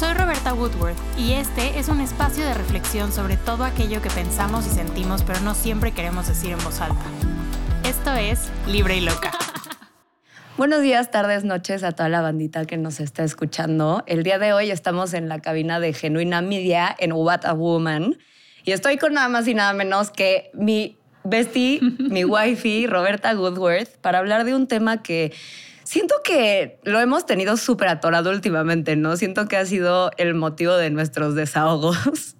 Soy Roberta Woodworth y este es un espacio de reflexión sobre todo aquello que pensamos y sentimos pero no siempre queremos decir en voz alta. Esto es Libre y Loca. Buenos días, tardes, noches a toda la bandita que nos está escuchando. El día de hoy estamos en la cabina de Genuina Media en What a Woman y estoy con nada más y nada menos que mi bestie, mi wifey, Roberta Woodworth, para hablar de un tema que siento que lo hemos tenido súper atorado últimamente, ¿no? Siento que ha sido el motivo de nuestros desahogos.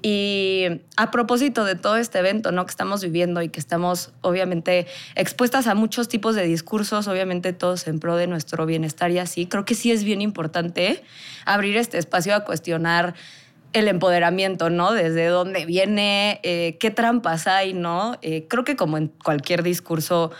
Y a propósito de todo este evento ¿no? que estamos viviendo y que estamos obviamente expuestas a muchos tipos de discursos, obviamente todos en pro de nuestro bienestar y así, creo que sí es bien importante abrir este espacio a cuestionar el empoderamiento, ¿no? Desde dónde viene, eh, qué trampas hay, ¿no? Eh, creo que como en cualquier discurso,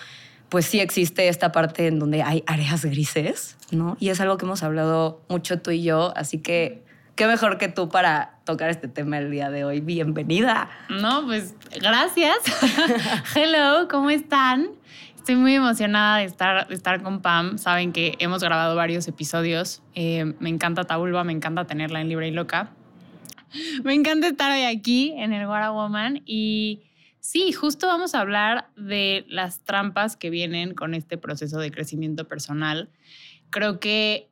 pues sí existe esta parte en donde hay áreas grises, ¿no? Y es algo que hemos hablado mucho tú y yo, así que qué mejor que tú para tocar este tema el día de hoy. Bienvenida. No, pues gracias. Hello, ¿cómo están? Estoy muy emocionada de estar, estar con Pam. Saben que hemos grabado varios episodios. Eh, me encanta Taulba, me encanta tenerla en Libre y Loca. Me encanta estar hoy aquí en el Guara Woman y sí, justo vamos a hablar de las trampas que vienen con este proceso de crecimiento personal. Creo que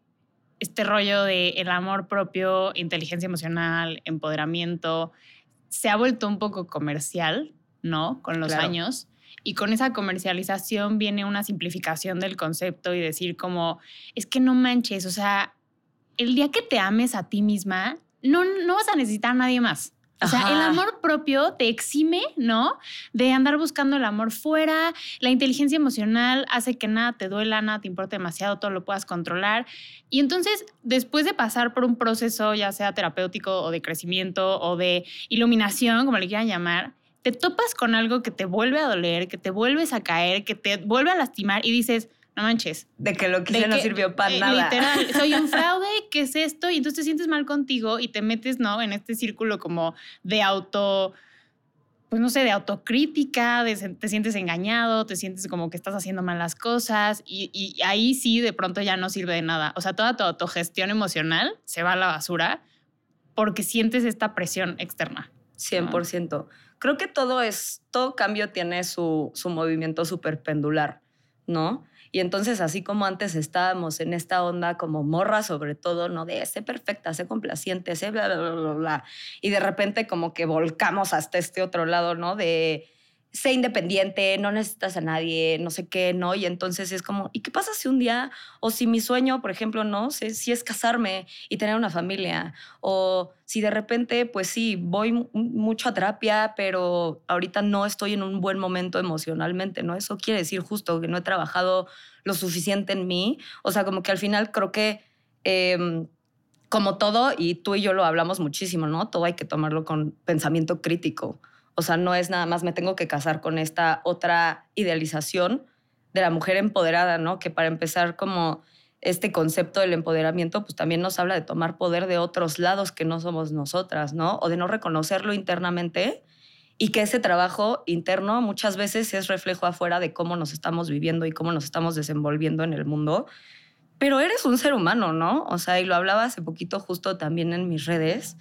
este rollo de el amor propio, inteligencia emocional, empoderamiento, se ha vuelto un poco comercial, ¿no? Con los años. Y con esa comercialización viene una simplificación del concepto y decir como, es que no manches, o sea, el día que te ames a ti misma, no, no vas a necesitar a nadie más. O sea, el amor propio te exime, ¿no? De andar buscando el amor fuera. La inteligencia emocional hace que nada te duela, nada te importe demasiado, todo lo puedas controlar. Y entonces, después de pasar por un proceso, ya sea terapéutico o de crecimiento o de iluminación, como le quieran llamar, te topas con algo que te vuelve a doler, que te vuelves a caer, que te vuelve a lastimar y dices, no manches. De que lo que no sirvió para eh, nada. Literal, soy un fraude, ¿qué es esto? Y entonces te sientes mal contigo y te metes, ¿no? En este círculo como de auto, pues no sé, de autocrítica, te sientes engañado, te sientes como que estás haciendo mal las cosas y, y ahí sí de pronto ya no sirve de nada. O sea, toda tu autogestión emocional se va a la basura porque sientes esta presión externa. 100%. Creo que todo es, todo cambio tiene su, su movimiento súper pendular, ¿no? Y entonces, así como antes estábamos en esta onda como morra, sobre todo, ¿no? De sé perfecta, sé complaciente, sé bla, bla, bla, bla, Y de repente como que volcamos hasta este otro lado, ¿no? De sé independiente, no necesitas a nadie, no sé qué, ¿no? Y entonces es como, ¿y qué pasa si un día, o si mi sueño, por ejemplo, no sé, si es casarme y tener una familia, o si de repente, pues sí, voy mucho a terapia, pero ahorita no estoy en un buen momento emocionalmente, ¿no? Eso quiere decir justo que no he trabajado lo suficiente en mí, o sea, como que al final creo que... Em, como todo, y tú y yo lo hablamos muchísimo, ¿no? Todo hay que tomarlo con pensamiento crítico. O sea, no es nada más me tengo que casar con esta otra idealización de la mujer empoderada, ¿no? Que para empezar como este concepto del empoderamiento, pues también nos habla de tomar poder de otros lados que no somos nosotras, ¿no? O de no reconocerlo internamente y que ese trabajo interno muchas veces es reflejo afuera de cómo nos estamos viviendo y cómo nos estamos desenvolviendo en el mundo. Pero eres un ser humano, ¿no? O sea, y lo hablaba hace poquito justo también en mis redes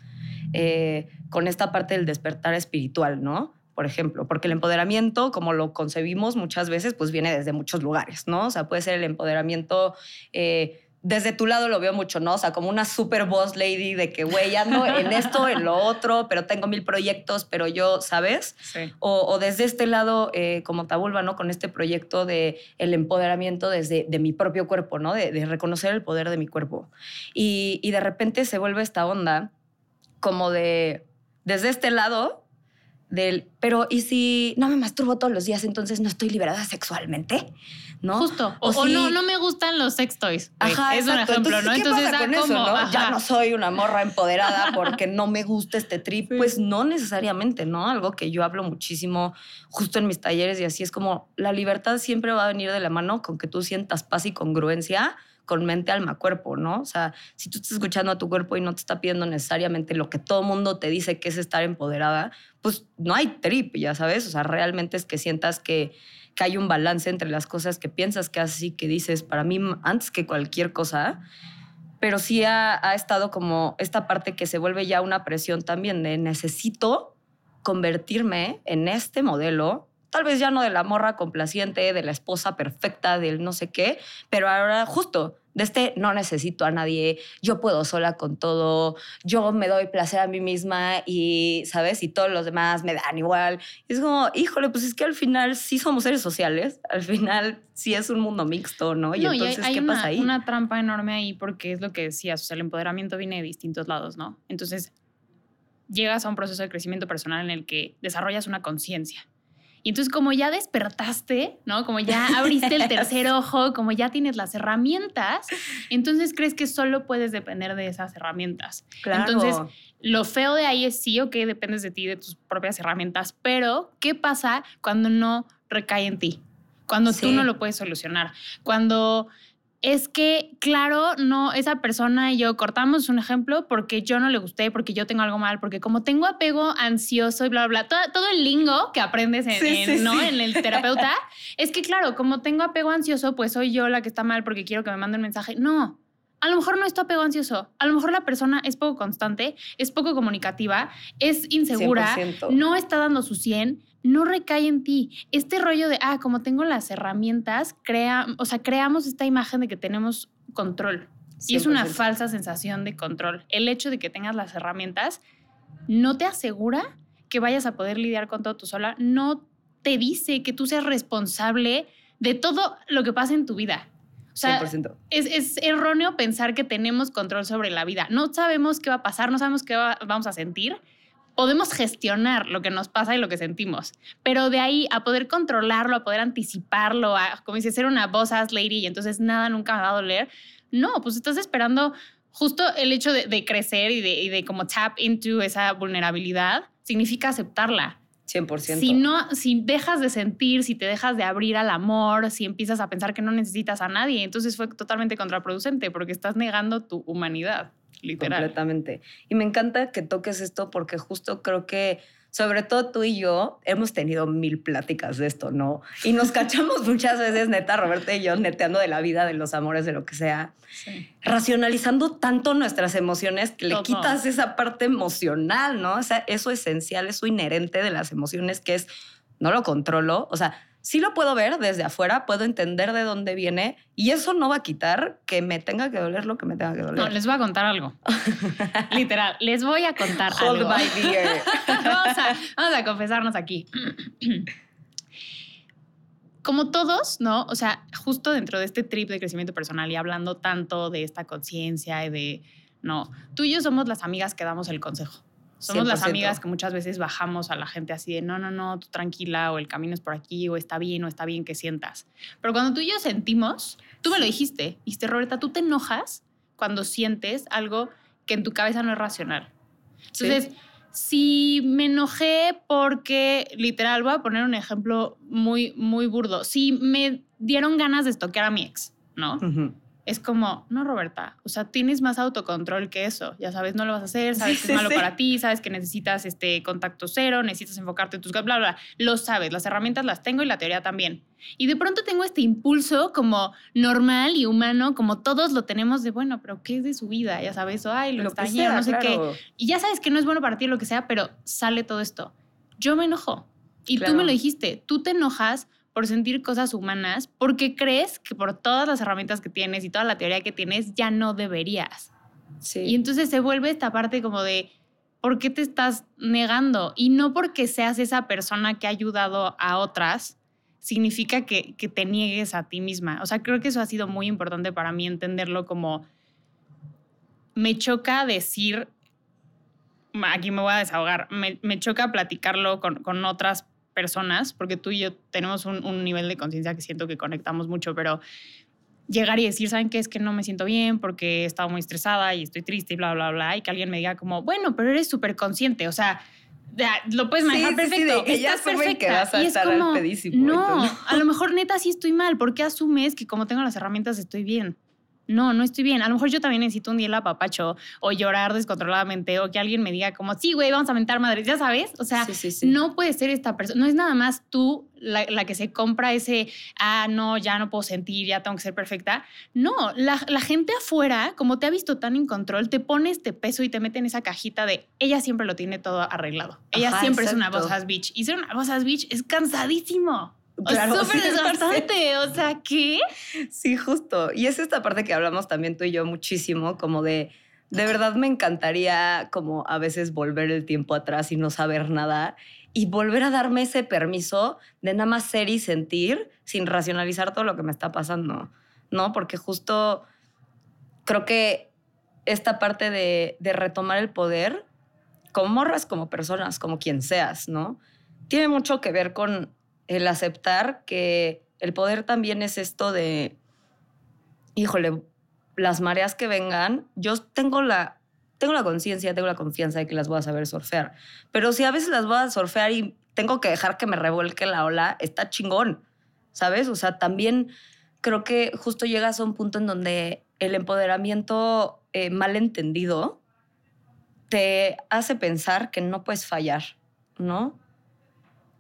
eh, con esta parte del despertar espiritual, ¿no? Por ejemplo, porque el empoderamiento, como lo concebimos muchas veces, pues viene desde muchos lugares, ¿no? O sea, puede ser el empoderamiento... Eh, desde tu lado lo veo mucho, ¿no? O sea, como una super boss lady de que, güey, ando en esto, en lo otro, pero tengo mil proyectos, pero yo, ¿sabes? Sí. O, desde este lado, eh, como Tabulba, ¿no? Con este proyecto de el empoderamiento desde de mi propio cuerpo, ¿no? De, reconocer el poder de mi cuerpo. Y, y de repente se vuelve esta onda como de, desde este lado, del, pero ¿y si no me masturbo todos los días, entonces no estoy liberada sexualmente? ¿No? Justo. O, no, no me gustan los sex toys. Ajá, es un ejemplo, ¿no? Entonces, con eso, ¿no? Ya no soy una morra empoderada porque no me gusta este trip. Pues no necesariamente, ¿no? Algo que yo hablo muchísimo justo en mis talleres y así es como la libertad siempre va a venir de la mano con que tú sientas paz y congruencia con mente, alma, cuerpo, ¿no? O sea, si tú estás escuchando a tu cuerpo y no te está pidiendo necesariamente lo que todo mundo te dice que es estar empoderada, pues no hay trip, ya sabes. O sea, realmente es que sientas que, que hay un balance entre las cosas que piensas que haces y que dices, para mí, antes que cualquier cosa. pero sí ha, ha estado como esta parte que se vuelve ya una presión también de necesito convertirme en este modelo tal vez ya no de la morra complaciente, de la esposa perfecta, del no sé qué, pero ahora justo de este no necesito a nadie, yo puedo sola con todo, yo me doy placer a mí misma y, ¿sabes? Y todos los demás me dan igual. Y es como, híjole, pues es que al final sí somos seres sociales, al final sí es un mundo mixto, ¿no? Y entonces, ¿qué una, pasa ahí? una trampa enorme ahí porque es lo que decías, o sea, el empoderamiento viene de distintos lados, ¿no? Entonces, llegas a un proceso de crecimiento personal en el que desarrollas una conciencia y entonces como ya despertaste, ¿no? Como ya abriste el tercer ojo, como ya tienes las herramientas, entonces crees que solo puedes depender de esas herramientas. Claro. Entonces, lo feo de ahí es sí, ok, dependes de ti, de tus propias herramientas, pero ¿qué pasa cuando no recae en ti? Cuando tú no lo puedes solucionar. Cuando es que, claro, no, esa persona y yo cortamos un ejemplo porque yo no le gusté, porque yo tengo algo mal, porque como tengo apego ansioso y bla, bla, bla, todo, todo el lingo que aprendes en, Sí, en, sí, ¿no? sí. en el terapeuta, es que, claro, como tengo apego ansioso, pues soy yo la que está mal porque quiero que me mande un mensaje. No. A lo mejor no es tu apego ansioso. A lo mejor la persona es poco constante, es poco comunicativa, es insegura, 100%. no está dando su 100, no recae en ti. Este rollo de, ah, como tengo las herramientas, crea, o sea, creamos esta imagen de que tenemos control. Y es una 100%. falsa sensación de control. El hecho de que tengas las herramientas no te asegura que vayas a poder lidiar con todo tú sola, no te dice que tú seas responsable de todo lo que pasa en tu vida. O sea, 100%. es, es erróneo pensar que tenemos control sobre la vida. No sabemos qué va a pasar, no sabemos qué va- vamos a sentir. Podemos gestionar lo que nos pasa y lo que sentimos, pero de ahí a poder controlarlo, a poder anticiparlo, a, como dice, ser una boss ass lady y entonces nada nunca me va a doler. No, pues estás esperando justo el hecho de, de crecer y de, y de como tap into esa vulnerabilidad significa aceptarla. 100%. Si no, si dejas de sentir, si te dejas de abrir al amor, si empiezas a pensar que no necesitas a nadie, entonces fue totalmente contraproducente porque estás negando tu humanidad, literal. Completamente. Y me encanta que toques esto porque justo creo que, sobre todo tú y yo, hemos tenido mil pláticas de esto, ¿no? Y nos cachamos muchas veces, neta, Roberta y yo, neteando de la vida, de los amores, de lo que sea, Sí. racionalizando tanto nuestras emociones que le quitas esa parte emocional, ¿no? O sea, eso esencial, eso inherente de las emociones que es, no lo controlo, o sea, sí lo puedo ver desde afuera, puedo entender de dónde viene y eso no va a quitar que me tenga que doler lo que me tenga que doler. No, les voy a contar algo. literal, les voy a contar Hold algo. my beer. vamos, a, vamos a confesarnos aquí. Como todos, ¿no? O sea, justo dentro de este trip de crecimiento personal y hablando tanto de esta conciencia y de, no, tú y yo somos las amigas que damos el consejo. Somos las 100%. amigas que muchas veces bajamos a la gente así de, no, no, no, tú tranquila, o el camino es por aquí, o está bien, o está bien que sientas. Pero cuando tú y yo sentimos, tú me lo dijiste, dijiste, Roberta, tú te enojas cuando sientes algo que en tu cabeza no es racional. Sí. Entonces, si me enojé porque, literal, voy a poner un ejemplo muy, muy burdo. Si me dieron ganas de estoquear a mi ex, ¿no? Ujú. Es como, no, Roberta, o sea, tienes más autocontrol que eso. Ya sabes, no lo vas a hacer, sabes Sí, que es malo sí. para ti, sabes que necesitas este contacto cero, necesitas enfocarte en tus... Bla, bla, bla. Lo sabes, las herramientas las tengo y la teoría también. Y de pronto tengo este impulso como normal y humano, como todos lo tenemos de, bueno, pero ¿qué es de su vida? Ya sabes, o, ay, lo, Lo extrañé, no sé qué. Y ya sabes que no es bueno para ti lo que sea, pero sale todo esto. Yo me enojo. Y Claro. tú me lo dijiste, tú te enojas por sentir cosas humanas porque crees que por todas las herramientas que tienes y toda la teoría que tienes ya no deberías. Sí. Y entonces se vuelve esta parte como de, ¿por qué te estás negando? Y no porque seas esa persona que ha ayudado a otras, significa que, que te niegues a ti misma. O sea, creo que eso ha sido muy importante para mí entenderlo como, me choca decir, aquí me voy a desahogar, me, me choca platicarlo con, con otras personas, porque tú y yo tenemos un, un nivel de conciencia que siento que conectamos mucho, pero llegar y decir, ¿saben qué? Es que no me siento bien porque he estado muy estresada y estoy triste y bla, bla, bla, y que alguien me diga como, bueno, pero eres súper consciente, o sea, lo puedes manejar Sí, sí, sí, perfecto, que ya estás asumen que perfecta. vas a y es estar al como, no, a lo mejor neta sí estoy mal, ¿por qué asumes que como tengo las herramientas estoy bien? No, no estoy bien. A lo mejor yo también necesito un día el apapacho o llorar descontroladamente o que alguien me diga como, sí, güey, vamos a mentar madres, ya sabes. O sea, no puede ser esta persona. No es nada más tú la, que se compra ese, ah, no, ya no puedo sentir, ya tengo que ser perfecta. No, la, gente afuera, como te ha visto tan en control, te pone este peso y te mete en esa cajita de, ella siempre lo tiene todo arreglado. Ella siempre es una boss bitch. Y ser una boss bitch es cansadísimo. Súper desgastante, o sea, ¿qué? Sí, justo. Y es esta parte que hablamos también tú y yo muchísimo, como de, de verdad me encantaría como a veces volver el tiempo atrás y no saber nada y volver a darme ese permiso de nada más ser y sentir sin racionalizar todo lo que me está pasando, ¿no? Porque justo creo que esta parte de, de retomar el poder, como morras, como personas, como quien seas, ¿no? Tiene mucho que ver con el aceptar que el poder también es esto de, híjole, las mareas que vengan, yo tengo la, tengo la conciencia, tengo la confianza de que las voy a saber surfear. Pero si a veces las voy a surfear y tengo que dejar que me revuelque la ola, está chingón, ¿sabes? O sea, también creo que justo llegas a un punto en donde el empoderamiento eh, mal entendido te hace pensar que no puedes fallar, ¿no?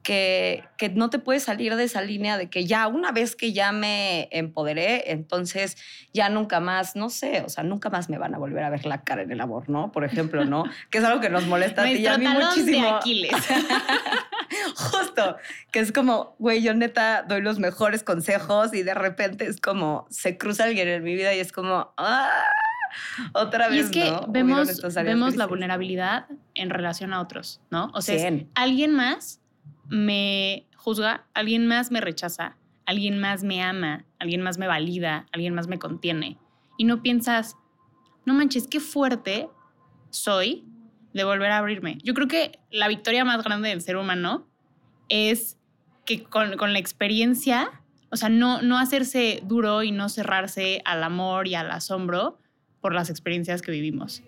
Que, no te puedes salir de esa línea de que ya una vez que ya me empoderé, entonces ya nunca más, no sé, o sea, nunca más me van a volver a ver la cara en el amor, ¿no? Por ejemplo, ¿no? que es algo que nos molesta a ti y a mí muchísimo. De Aquiles. Justo, que es como, güey, yo neta doy los mejores consejos y de repente es como, se cruza alguien en mi vida y es como, ¡ah! Otra vez. Y es que vemos, vemos la vulnerabilidad en relación a otros, ¿no? O sea, alguien más me juzga, alguien más me rechaza, alguien más me ama, alguien más me valida, alguien más me contiene. Y no piensas, no manches, qué fuerte soy de volver a abrirme. Yo creo que la victoria más grande del ser humano es que con, la experiencia, o sea, no, no hacerse duro y no cerrarse al amor y al asombro por las experiencias que vivimos.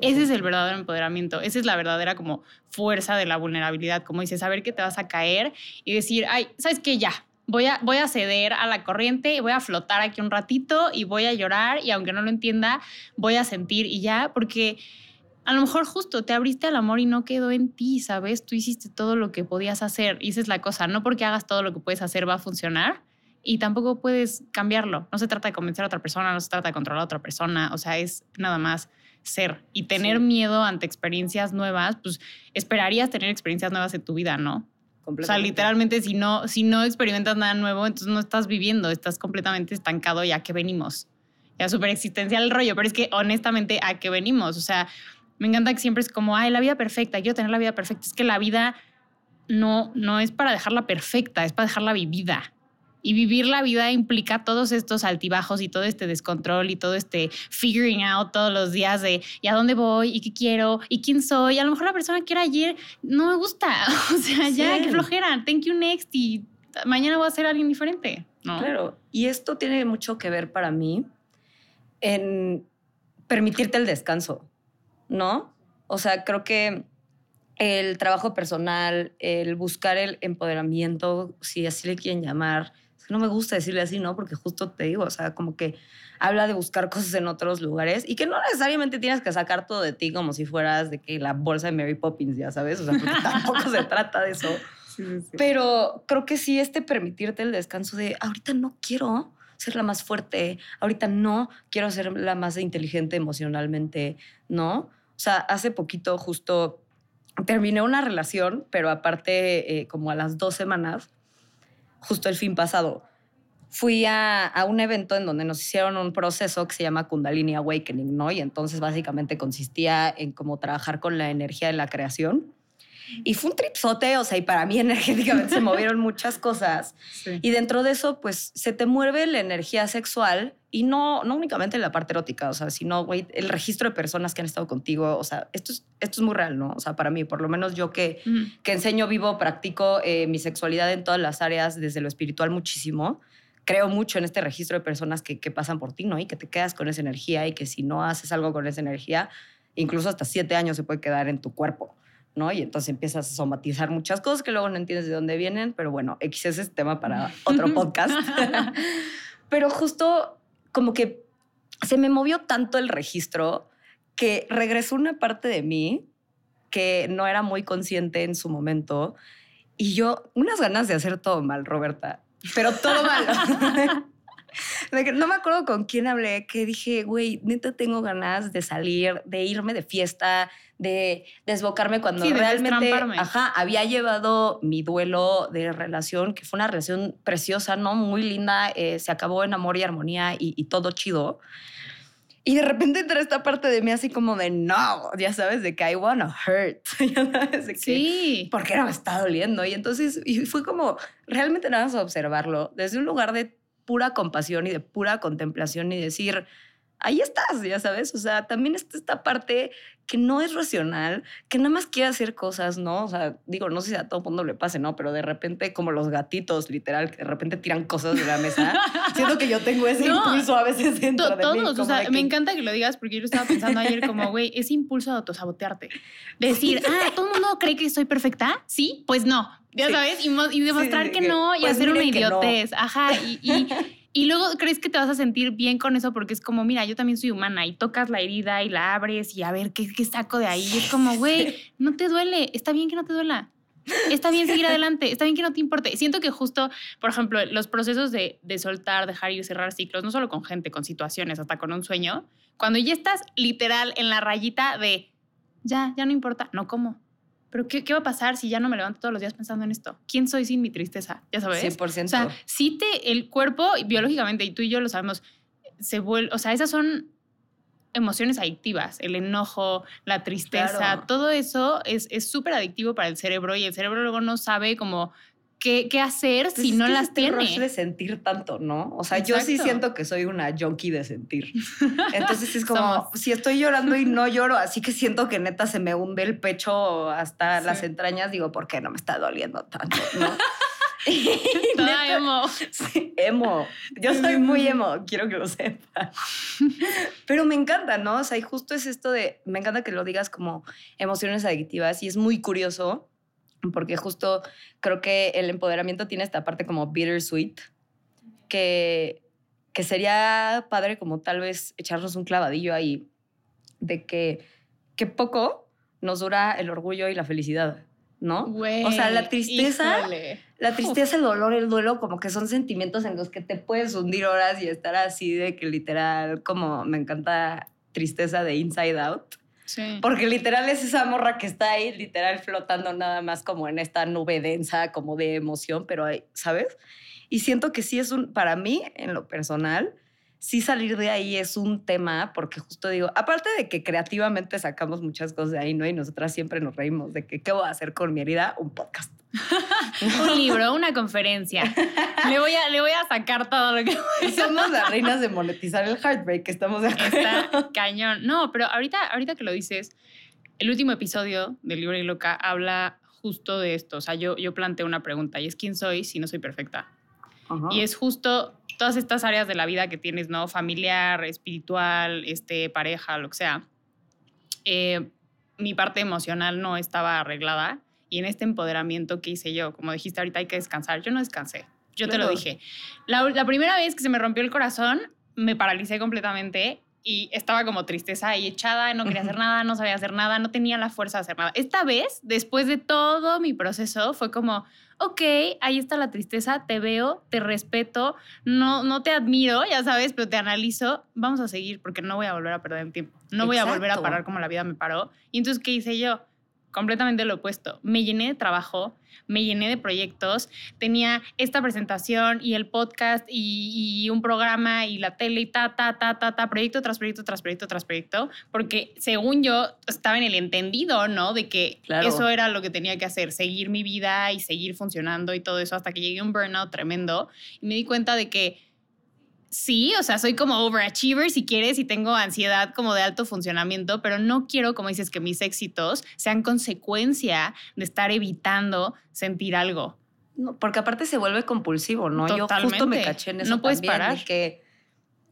Ese es el verdadero empoderamiento, esa es la verdadera como fuerza de la vulnerabilidad, como dices, saber que te vas a caer y decir, ay, ¿sabes qué? Ya, voy a, voy a ceder a la corriente voy a flotar aquí un ratito y voy a llorar y aunque no lo entienda, voy a sentir y ya, porque a lo mejor justo te abriste al amor y no quedó en ti, ¿sabes? Tú hiciste todo lo que podías hacer y esa es la cosa, no porque hagas todo lo que puedes hacer va a funcionar y tampoco puedes cambiarlo. No se trata de convencer a otra persona, no se trata de controlar a otra persona, o sea, es nada más ser y tener miedo ante experiencias nuevas, pues esperarías tener experiencias nuevas en tu vida, ¿no? O sea, literalmente si no, si no experimentas nada nuevo, entonces no estás viviendo, estás completamente estancado ya que venimos. Ya súper existencial el rollo, pero es que honestamente a qué venimos. O sea, me encanta que siempre es como, ay, la vida perfecta, quiero tener la vida perfecta. Es que la vida no, no es para dejarla perfecta, es para dejarla vivida. Y vivir la vida implica todos estos altibajos y todo este descontrol y todo este figuring out todos los días de ¿y a dónde voy? ¿y qué quiero? ¿y quién soy? A lo mejor la persona que era ayer no me gusta. O sea, ya, qué flojera. Thank you next y mañana voy a ser alguien diferente. ¿no? Claro. Y esto tiene mucho que ver para mí en permitirte el descanso, ¿no? O sea, creo que el trabajo personal, el buscar el empoderamiento, si así le quieren llamar, no me gusta decirle así, ¿no? Porque justo te digo, o sea, como que habla de buscar cosas en otros lugares y que no necesariamente tienes que sacar todo de ti como si fueras de que la bolsa de Mary Poppins, ya sabes, o sea, porque tampoco se trata de eso. Pero creo que sí este permitirte el descanso de ahorita no quiero ser la más fuerte, ahorita no quiero ser la más inteligente emocionalmente, ¿no? O sea, hace poquito justo terminé una relación, pero aparte, eh, como a las dos semanas, justo el fin pasado, fui a, un evento en donde nos hicieron un proceso que se llama Kundalini Awakening, ¿no? Y entonces básicamente consistía en cómo trabajar con la energía de la creación. Y fue un tripsote, o sea, y para mí energéticamente se movieron muchas cosas. Y dentro de eso, pues se te mueve la energía sexual y no, no únicamente la parte erótica, o sea, sino, güey, el registro de personas que han estado contigo, o sea, esto es, esto es muy real, ¿no? O sea, para mí, por lo menos yo que, que enseño, vivo, practico eh, mi sexualidad en todas las áreas, desde lo espiritual muchísimo, creo mucho en este registro de personas que, que pasan por ti, ¿no? Y que te quedas con esa energía y que si no haces algo con esa energía, incluso hasta siete años se puede quedar en tu cuerpo. ¿No? Y entonces empiezas a somatizar muchas cosas que luego no entiendes de dónde vienen, pero bueno, X es tema para otro podcast. pero justo como que se me movió tanto el registro que regresó una parte de mí que no era muy consciente en su momento. Y yo, unas ganas de hacer todo mal, Roberta, pero todo mal. no me acuerdo con quién hablé, que dije, güey, neta tengo ganas de salir, de irme de fiesta, de desbocarme cuando realmente ajá, había llevado mi duelo de relación, que fue una relación preciosa, ¿no? Muy linda, eh, se acabó en amor y armonía y, y todo chido. Y de repente entra esta parte de mí así como de no, ya sabes, de que I wanna hurt. ya sabes, de que, sí. Porque no me está doliendo. Y entonces y fue como realmente nada más observarlo desde un lugar de pura compasión y de pura contemplación y decir, ahí estás, ya sabes. O sea, también está esta parte que no es racional, que nada más quiere hacer cosas, ¿no? O sea, digo, no sé si a todo mundo le pase, ¿no? Pero de repente, como los gatitos, literal, que de repente tiran cosas de la mesa. Siento que yo tengo ese impulso a veces dentro de todos, mí. o sea, me encanta que lo digas porque yo lo estaba pensando ayer como, güey, ese impulso de autosabotearte. Decir, ah, ¿todo el mundo cree que soy perfecta? Sí, pues no. Ya sabes, y, demostrar que no y pues hacer una idiotez. Ajá, y y luego crees que te vas a sentir bien con eso porque es como, mira, yo también soy humana y tocas la herida y la abres y a ver qué, qué saco de ahí. Y es como, güey, no te duele, está bien que no te duela. Está bien seguir adelante, está bien que no te importe. Siento que justo, por ejemplo, los procesos de, de soltar, dejar ir, cerrar ciclos, no solo con gente, con situaciones, hasta con un sueño, cuando ya estás literal en la rayita de, ya, ya no importa, no como pero ¿qué, ¿qué, va a pasar si ya no me levanto todos los días pensando en esto? ¿Quién soy sin mi tristeza? Ya sabes. 100%. O sea, si te, el cuerpo, biológicamente, y tú y yo lo sabemos, se vuelve, o sea, esas son emociones adictivas, el enojo, la tristeza, todo eso es súper adictivo para el cerebro y el cerebro luego no sabe cómo qué, qué hacer si no las tiene. rush de sentir tanto, ¿no? O sea, yo sí siento que soy una junkie de sentir. Entonces es como, si estoy llorando y no lloro, así que siento que neta se me hunde el pecho hasta las entrañas, digo, ¿por qué no me está doliendo tanto? ¿no? Toda emo. Sí, emo. Yo soy muy emo, quiero que lo sepa. Pero me encanta, ¿no? O sea, y justo es esto de, me encanta que lo digas como emociones adictivas y es muy curioso porque justo creo que el empoderamiento tiene esta parte como bittersweet, que, que sería padre como tal vez echarnos un clavadillo ahí, de que, que poco nos dura el orgullo y la felicidad, ¿no? o sea, la tristeza, la tristeza, el dolor, el duelo, como que son sentimientos en los que te puedes hundir horas y estar así de que literal, como me encanta tristeza de inside out porque literal es esa morra que está ahí, literal flotando nada más como en esta nube densa, como de emoción, pero, ¿sabes? Y siento que sí es un, para mí, en lo personal, sí salir de ahí es un tema, porque justo digo, aparte de que creativamente sacamos muchas cosas de ahí, ¿no? Y nosotras siempre nos reímos de que, ¿qué voy a hacer con mi herida? Un podcast. un libro, una conferencia. Le voy a, le voy a sacar todo lo que... Somos las reinas de monetizar el heartbreak, estamos de acuerdo. Está cañón. No, pero ahorita, ahorita que lo dices, el último episodio de Libro y Loca habla justo de esto. O sea, yo, yo planteo una pregunta y es ¿quién soy si no soy perfecta? Y es justo todas estas áreas de la vida que tienes, ¿no? Familiar, espiritual, este, pareja, lo que sea. Eh, mi parte emocional no estaba arreglada y en este empoderamiento que hice yo, como dijiste ahorita hay que descansar, yo no descansé, yo te lo dije. La, la, primera vez que se me rompió el corazón, me paralicé completamente y estaba como tristeza y echada, no quería hacer nada, no sabía hacer nada, no tenía la fuerza de hacer nada. Esta vez, después de todo mi proceso, fue como, ok, ahí está la tristeza, te veo, te respeto, no, no te admiro, ya sabes, pero te analizo, vamos a seguir porque no voy a volver a perder el tiempo, no voy a volver a parar como la vida me paró. Y entonces, ¿qué hice yo? Completamente lo opuesto. Me llené de trabajo, me llené de proyectos, tenía esta presentación y el podcast y, un programa y la tele y ta, ta, ta, ta, ta, proyecto tras proyecto, tras proyecto, tras proyecto, porque según yo estaba en el entendido, ¿no? De que eso era lo que tenía que hacer, seguir mi vida y seguir funcionando y todo eso hasta que llegué a un burnout tremendo y me di cuenta de que sí, o sea, soy como overachiever si quieres y tengo ansiedad como de alto funcionamiento, pero no quiero, como dices, que mis éxitos sean consecuencia de estar evitando sentir algo. No, porque aparte se vuelve compulsivo, ¿no? Yo justo me caché en eso no puedes parar. que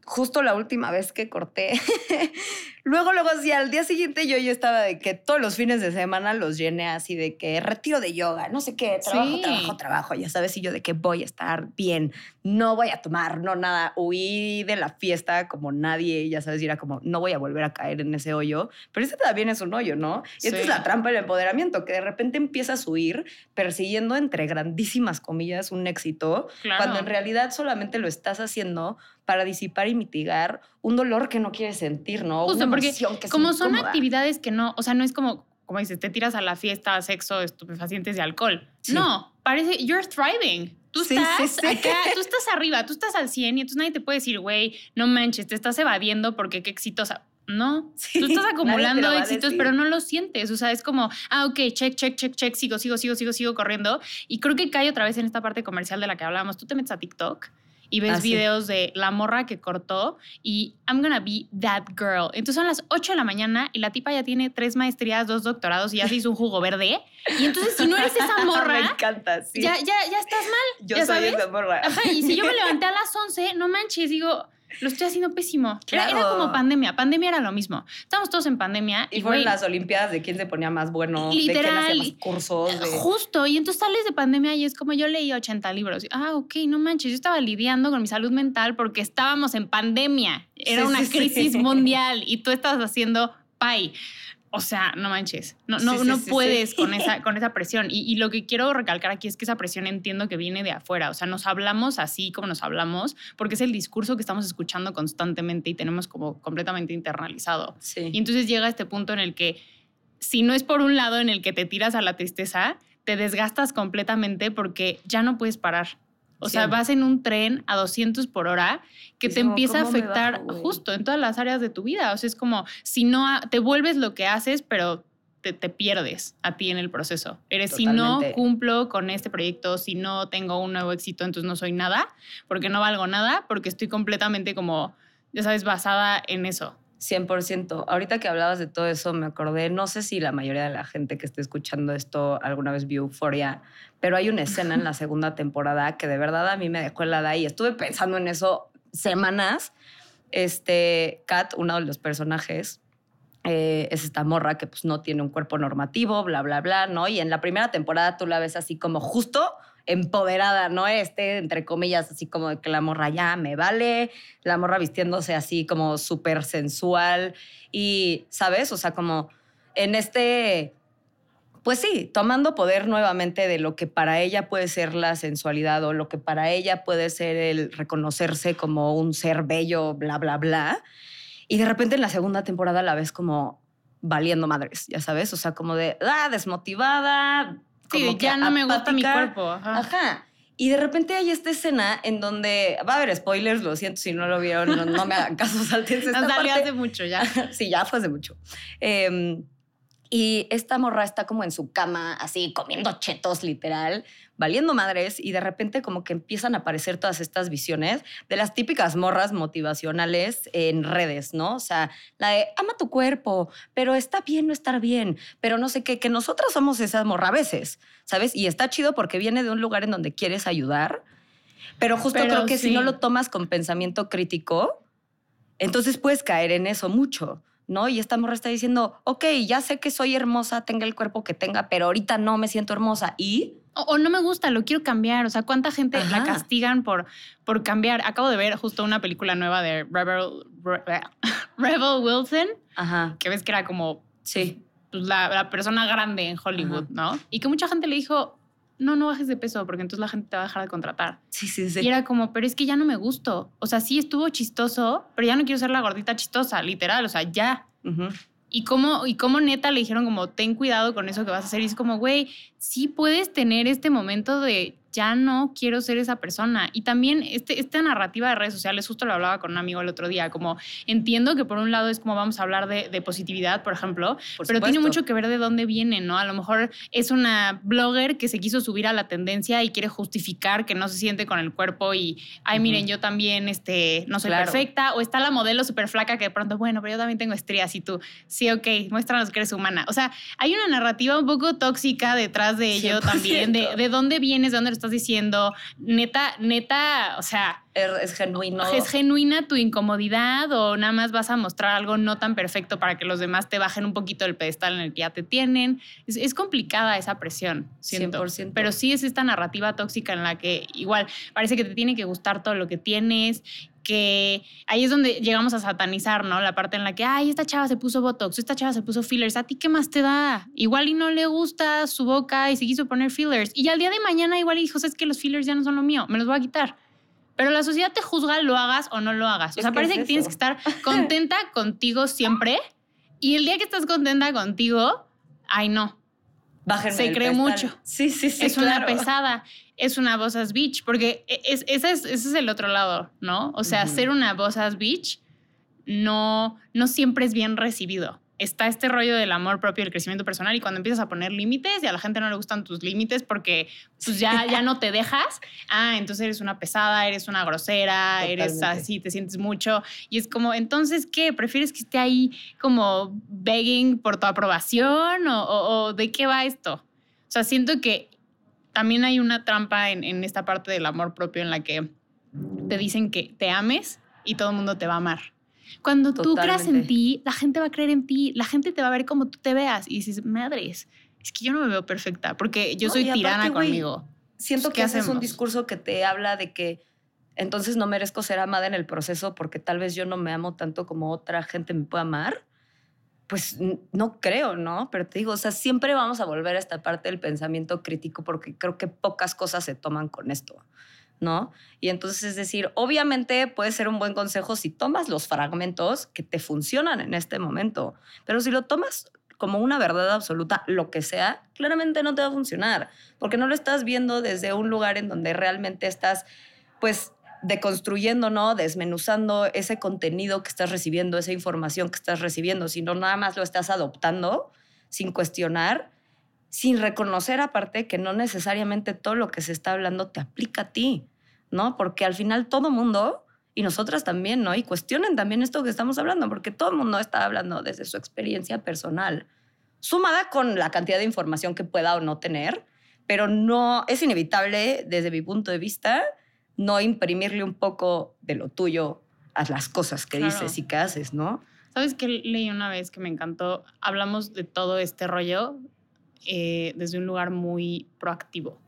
justo la última vez que corté, luego, luego, sí, al día siguiente yo, yo estaba de que todos los fines de semana los llené así de que retiro de yoga, no sé qué, trabajo, Sí. trabajo, trabajo, ya sabes, y yo de que voy a estar bien, no voy a tomar, no nada, huí de la fiesta como nadie, ya sabes, y era como, no voy a volver a caer en ese hoyo, pero ese también es un hoyo, ¿no? Y esta es la trampa del empoderamiento, que de repente empiezas a huir persiguiendo entre grandísimas comillas un éxito, Claro. cuando en realidad solamente lo estás haciendo para disipar y mitigar un dolor que no quieres sentir, ¿no? Justo, Una porque que como son incómoda. actividades que no, o sea, no es como, como dices, te tiras a la fiesta, sexo, estupefacientes y alcohol. Sí. No, parece, you're thriving. Tú Sí, estás sí, acá, tú estás arriba, tú estás al 100 y entonces nadie te puede decir, güey, no manches, te estás evadiendo porque qué exitosa. No, tú estás acumulando éxitos, pero no lo sientes. O sea, es como, ah, ok, check, check, check, check, sigo, sigo, sigo, sigo, sigo corriendo. Y creo que cae otra vez en esta parte comercial de la que hablábamos. Tú te metes a TikTok y ves Ah, sí. videos de la morra que cortó y I'm gonna be that girl. Entonces son las 8 de la mañana y la tipa ya tiene tres maestrías, dos doctorados y ya se hizo un jugo verde. Y entonces si no eres esa Me morra, encanta, sí. ya, ya, ya estás mal. yo ya soy sabes. esa morra. Ajá, y si yo me levanté a las 11, no manches, digo, lo estoy haciendo pésimo. Era, era Claro. como pandemia. Pandemia era lo mismo. Estábamos todos en pandemia. Y fueron güey, las Olimpiadas de quién se ponía más bueno, de Literal. quién hacía más cursos. De... Justo, y entonces sales de pandemia y es como yo leí 80 libros. Ah, ok, no manches, yo estaba lidiando con mi salud mental porque estábamos en pandemia. Era Sí, una sí, sí. crisis mundial y tú estabas haciendo pay. O sea, no manches, no, no, Sí, sí, no sí, puedes. Con, esa, con esa presión. Y, y lo que quiero recalcar aquí es que esa presión entiendo que viene de afuera. O sea, nos hablamos así como nos hablamos porque es el discurso que estamos escuchando constantemente y tenemos como completamente internalizado. Y entonces llega este punto en el que, si no es por un lado en el que te tiras a la tristeza, te desgastas completamente porque ya no puedes parar. O sea, vas en un tren a 200 por hora que Es te como, empieza a ¿cómo me afectar bajo, justo en todas las áreas de tu vida. O sea, es como si no te vuelves lo que haces, pero te, te pierdes a ti en el proceso. Eres, si no cumplo con este proyecto, si no tengo un nuevo éxito, entonces no soy nada, porque no valgo nada, porque estoy completamente como, ya sabes, basada en eso. 100%. Ahorita que hablabas de todo eso, me acordé, no sé si la mayoría de la gente que esté escuchando esto alguna vez vio Euphoria, pero hay una escena en la segunda temporada que de verdad a mí me dejó helada y estuve pensando en eso semanas. Este, Kat, uno de los personajes, eh, es esta morra que pues no tiene un cuerpo normativo, bla, bla, bla, ¿no? Y en la primera temporada tú la ves así como justo empoderada, ¿no? Este, entre comillas, así como de que la morra ya me vale, la morra vistiéndose así como súper sensual y, ¿sabes? O sea, como en este, pues sí, tomando poder nuevamente de lo que para ella puede ser la sensualidad o lo que para ella puede ser el reconocerse como un ser bello, bla, bla, bla. Y de repente en la segunda temporada la ves como valiendo madres, ya sabes, o sea, como de, ah, desmotivada. Sí, como que ya no me gusta mi cuerpo. ajá. Ajá. Y de repente hay esta escena en donde va a haber spoilers, lo siento si no lo vieron, no, no me hagan caso, saltense esta parte. hace mucho ya. sí, ya fue hace mucho. Eh, y esta morra está como en su cama, así comiendo chetos, literal, valiendo madres, y de repente como que empiezan a aparecer todas estas visiones de las típicas morras motivacionales en redes, ¿no? O sea, la de ama tu cuerpo, pero está bien no estar bien, pero no sé qué, que nosotras somos esas morra a veces, ¿sabes? Y está chido porque viene de un lugar en donde quieres ayudar, pero justo Pero creo que si no lo tomas con pensamiento crítico, entonces puedes caer en eso mucho, ¿no? Y esta morra está diciendo, ok, ya sé que soy hermosa, tenga el cuerpo que tenga, pero ahorita no me siento hermosa. ¿Y? O, o no me gusta, lo quiero cambiar. O sea, ¿cuánta gente la castigan por, por cambiar? Acabo de ver justo una película nueva de Rebel, Re- Rebel Wilson, Ajá, que ves que era como sí. pues, la, la persona grande en Hollywood, Ajá. ¿no? Y que mucha gente le dijo, no, no bajes de peso, porque entonces la gente te va a dejar de contratar. Sí, sí, sí. Y era como, pero es que ya no me gusto. O sea, sí estuvo chistoso, pero ya no quiero ser la gordita chistosa, literal. O sea, ya. Y cómo, y cómo neta le dijeron como, ten cuidado con eso que vas a hacer. Y es como, güey, sí puedes tener este momento de ya no quiero ser esa persona. Y también este, esta narrativa de redes sociales, justo lo hablaba con un amigo el otro día, como entiendo que por un lado es como vamos a hablar de, de positividad, por ejemplo, Por pero tiene mucho que ver de dónde viene, ¿no? A lo mejor es una blogger que se quiso subir a la tendencia y quiere justificar que no se siente con el cuerpo y, ay, miren, yo también este, no soy Claro. perfecta. O está la modelo súper flaca que de pronto, bueno, pero yo también tengo estrías y tú, sí, ok, muéstranos que eres humana. O sea, hay una narrativa un poco tóxica detrás de ello también, de, 100%. de dónde vienes, de dónde lo estás estás diciendo, neta, neta, o sea, Es, es genuino. es genuina tu incomodidad o nada más vas a mostrar algo no tan perfecto para que los demás te bajen un poquito del pedestal en el que ya te tienen. Es, es complicada esa presión, siento. 100%. Pero sí es esta narrativa tóxica en la que igual parece que te tiene que gustar todo lo que tienes, que ahí es donde llegamos a satanizar, ¿no? La parte en la que, ay, esta chava se puso Botox, esta chava se puso fillers, ¿a ti qué más te da? Igual y no le gusta su boca y se quiso poner fillers. Y al día de mañana igual y dijo, es que los fillers ya no son lo mío, me los voy a quitar. Pero la sociedad te juzga, lo hagas o no lo hagas. O sea, parece es que tienes que estar contenta contigo siempre. Y el día que estás contenta contigo, ay no, Bájenme se cree mucho. Sí, sí, sí. es una pesada, es una bossas bitch, porque e, es, ese, es, ese es el otro lado, ¿no? O sea, ser una bossas bitch no, no siempre es bien recibido. Está este rollo del amor propio, el crecimiento personal, y cuando empiezas a poner límites y a la gente no le gustan tus límites porque pues ya, ya no te dejas, ah, entonces eres una pesada, eres una grosera, eres así, te sientes mucho. Y es como, entonces, ¿qué? ¿Prefieres que esté ahí como begging por tu aprobación o, o- o de qué va esto? O sea, siento que también hay una trampa en, en esta parte del amor propio en la que te dicen que te ames y todo el mundo te va a amar. Cuando tú creas en Totalmente. ti, la gente va a creer en ti, la gente te va a ver como tú te veas y dices, madres, es que yo no me veo perfecta porque yo No, soy aparte, tirana güey, conmigo. Siento Pues, que ¿qué ese es un discurso que te habla de que entonces no merezco ser amada en el proceso porque tal vez yo no me amo tanto como otra gente me puede amar. Pues no creo, ¿no? Pero te digo, o sea, siempre vamos a volver a esta parte del pensamiento crítico porque creo que pocas cosas se toman con esto, Y entonces es decir, obviamente puede ser un buen consejo si tomas los fragmentos que te funcionan en este momento, pero si lo tomas como una verdad absoluta, lo que sea, claramente no te va a funcionar, porque no lo estás viendo desde un lugar en donde realmente estás, pues, deconstruyendo, ¿no? Desmenuzando ese contenido que estás recibiendo, esa información que estás recibiendo, sino nada más lo estás adoptando sin cuestionar, sin reconocer aparte que no necesariamente todo lo que se está hablando te aplica a ti, ¿no? Porque al final todo mundo, y nosotras también, ¿no? Y cuestionen también esto que estamos hablando, porque todo el mundo está hablando desde su experiencia personal, sumada con la cantidad de información que pueda o no tener, pero no es inevitable desde mi punto de vista no imprimirle un poco de lo tuyo a las cosas que Claro. dices y que haces, ¿no? ¿Sabes qué leí una vez que me encantó? Hablamos de todo este rollo eh, desde un lugar muy proactivo.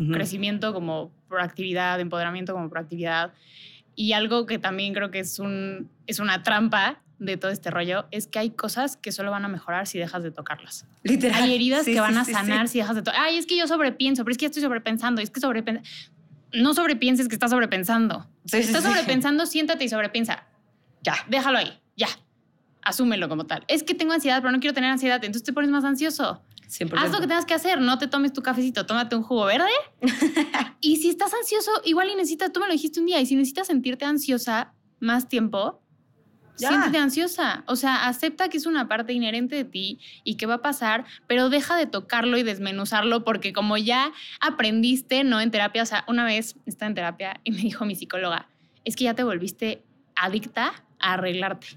Ujú. crecimiento como proactividad, empoderamiento como proactividad. Y algo que también creo que es, un, es una trampa de todo este rollo es que hay cosas que solo van a mejorar si dejas de tocarlas. Literal. Hay heridas Sí, que van sí, a sanar sí. si dejas de tocar. Ay, es que yo sobrepienso, pero es que ya estoy sobrepensando, es que sobrepensando. No sobrepienses que estás sobrepensando. Sí, estás sobrepensando, siéntate y sobrepiensa. Ya. Déjalo ahí, ya. Asúmelo como tal. Es que tengo ansiedad, pero no quiero tener ansiedad, entonces te pones más ansioso. 100%. Haz lo que tengas que hacer, no te tomes tu cafecito, tómate un jugo verde. y si estás ansioso, igual y necesitas, tú me lo dijiste un día, y si necesitas sentirte ansiosa más tiempo, Ya. siéntete ansiosa. O sea, acepta que es una parte inherente de ti y que va a pasar, pero deja de tocarlo y desmenuzarlo porque como ya aprendiste, ¿no? En terapia, o sea, una vez estaba en terapia y me dijo mi psicóloga, es que ya te volviste adicta a arreglarte